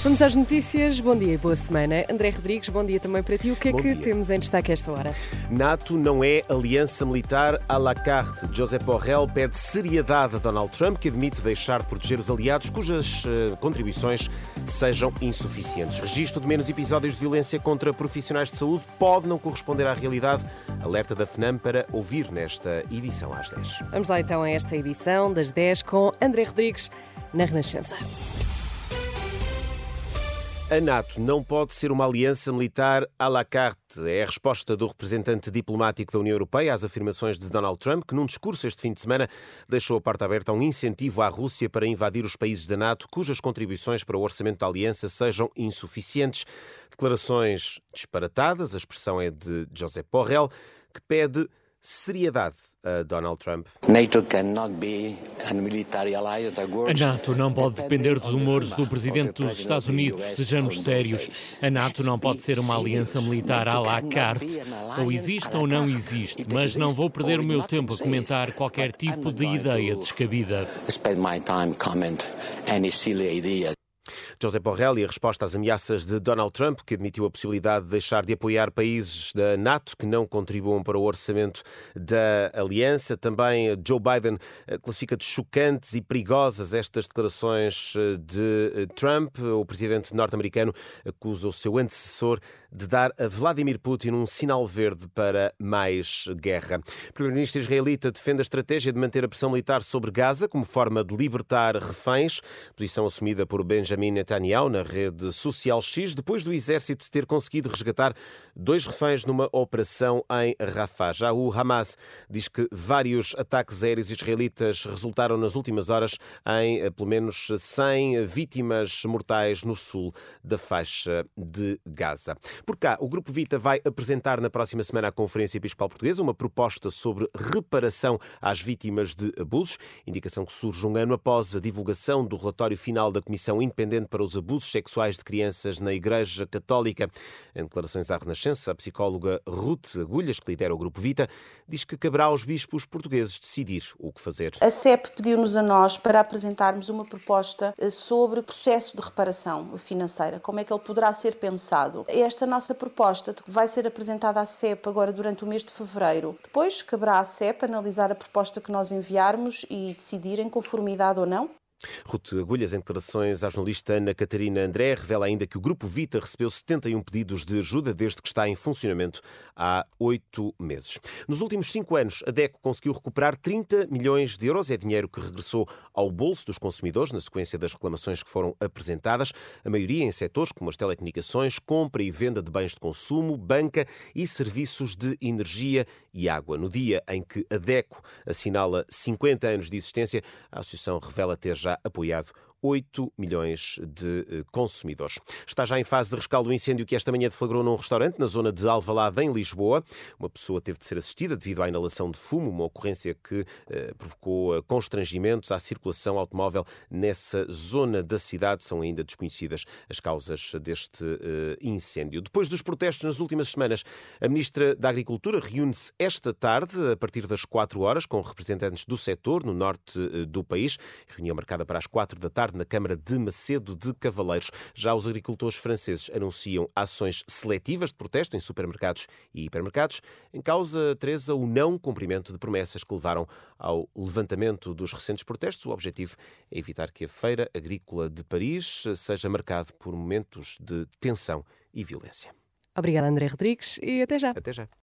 Vamos às notícias. Bom dia e boa semana. André Rodrigues, bom dia também para ti. O que é Bom que dia. temos em destaque a esta hora? NATO não é aliança militar à la carte. José Borrell pede seriedade a Donald Trump, que admite deixar de proteger os aliados cujas eh, contribuições sejam insuficientes. Registro de menos episódios de violência contra profissionais de saúde pode não corresponder à realidade. Alerta da FNAM para ouvir nesta edição às 10. Vamos lá então a esta edição das 10 com André Rodrigues na Renascença. A NATO não pode ser uma aliança militar à la carte. É a resposta do representante diplomático da União Europeia às afirmações de Donald Trump, que num discurso este fim de semana deixou a porta aberta a um incentivo à Rússia para invadir os países da NATO cujas contribuições para o orçamento da aliança sejam insuficientes. Declarações disparatadas, a expressão é de José Borrell, que pede seriedade a Donald Trump. NATO cannot be a military ally that A works NATO não pode depender dos humores do presidente dos Estados Unidos, sejamos sérios. A NATO não pode ser uma aliança militar à la carte. Ou existe ou não existe, mas não vou perder o meu tempo a comentar qualquer tipo de ideia descabida. José Borrell e a resposta às ameaças de Donald Trump, que admitiu a possibilidade de deixar de apoiar países da NATO que não contribuam para o orçamento da aliança. Também Joe Biden eh, classifica de chocantes e perigosas estas declarações eh, de eh, Trump. O presidente norte-americano acusa o seu antecessor de dar a Vladimir Putin um sinal verde para mais guerra. O primeiro-ministro israelita defende a estratégia de manter a pressão militar sobre Gaza como forma de libertar reféns, posição assumida por Benjamin Netanyahu na rede social X, depois do exército ter conseguido resgatar dois reféns numa operação em Rafah. Já o Hamas diz que vários ataques aéreos israelitas resultaram nas últimas horas em eh, pelo menos 100 vítimas mortais no sul da faixa de Gaza. Por cá, o Grupo Vita vai apresentar na próxima semana à Conferência Episcopal Portuguesa uma proposta sobre reparação às vítimas de abusos, indicação que surge um ano após a divulgação do relatório final da Comissão Independente para os Abusos Sexuais de Crianças na Igreja Católica. Em declarações à Renascença, a psicóloga Ruth Agulhas, que lidera o Grupo Vita, diz que caberá aos bispos portugueses decidir o que fazer. A CEP pediu-nos a nós para apresentarmos uma proposta eh, sobre o processo de reparação financeira, como é que ele poderá ser pensado. Esta nossa proposta vai ser apresentada à CEP agora durante o mês de fevereiro. Depois caberá à CEP analisar a proposta que nós enviarmos e decidir em conformidade ou não. Ruth Agulhas, em declarações à jornalista Ana Catarina André, revela ainda que o Grupo Vita recebeu 71 pedidos de ajuda desde que está em funcionamento há oito meses. Nos últimos cinco anos, a DECO conseguiu recuperar 30 milhões de euros. É dinheiro que regressou ao bolso dos consumidores na sequência das reclamações que foram apresentadas, a maioria em setores como as telecomunicações, compra e venda de bens de consumo, banca e serviços de energia e água. No dia em que a DECO assinala 50 anos de existência, a Associação revela ter já apoiado 8 milhões de eh, consumidores. Está já em fase de rescaldo o incêndio que esta manhã deflagrou num restaurante na zona de Alvalade, em Lisboa. Uma pessoa teve de ser assistida devido à inalação de fumo, uma ocorrência que eh, provocou eh, constrangimentos à circulação automóvel nessa zona da cidade. São ainda desconhecidas as causas deste eh, incêndio. Depois dos protestos nas últimas semanas, a Ministra da Agricultura reúne-se esta tarde, a partir das 4 horas, com representantes do setor no norte eh, do país. Reunião marcada para as 4 da tarde na Câmara de Macedo de Cavaleiros. Já os agricultores franceses anunciam ações seletivas de protesto em supermercados e hipermercados. Em causa, Teresa, o não cumprimento de promessas que levaram ao levantamento dos recentes protestos. O objetivo é evitar que a Feira Agrícola de Paris seja marcado por momentos de tensão e violência. Obrigada, André Rodrigues, e até já. Até já.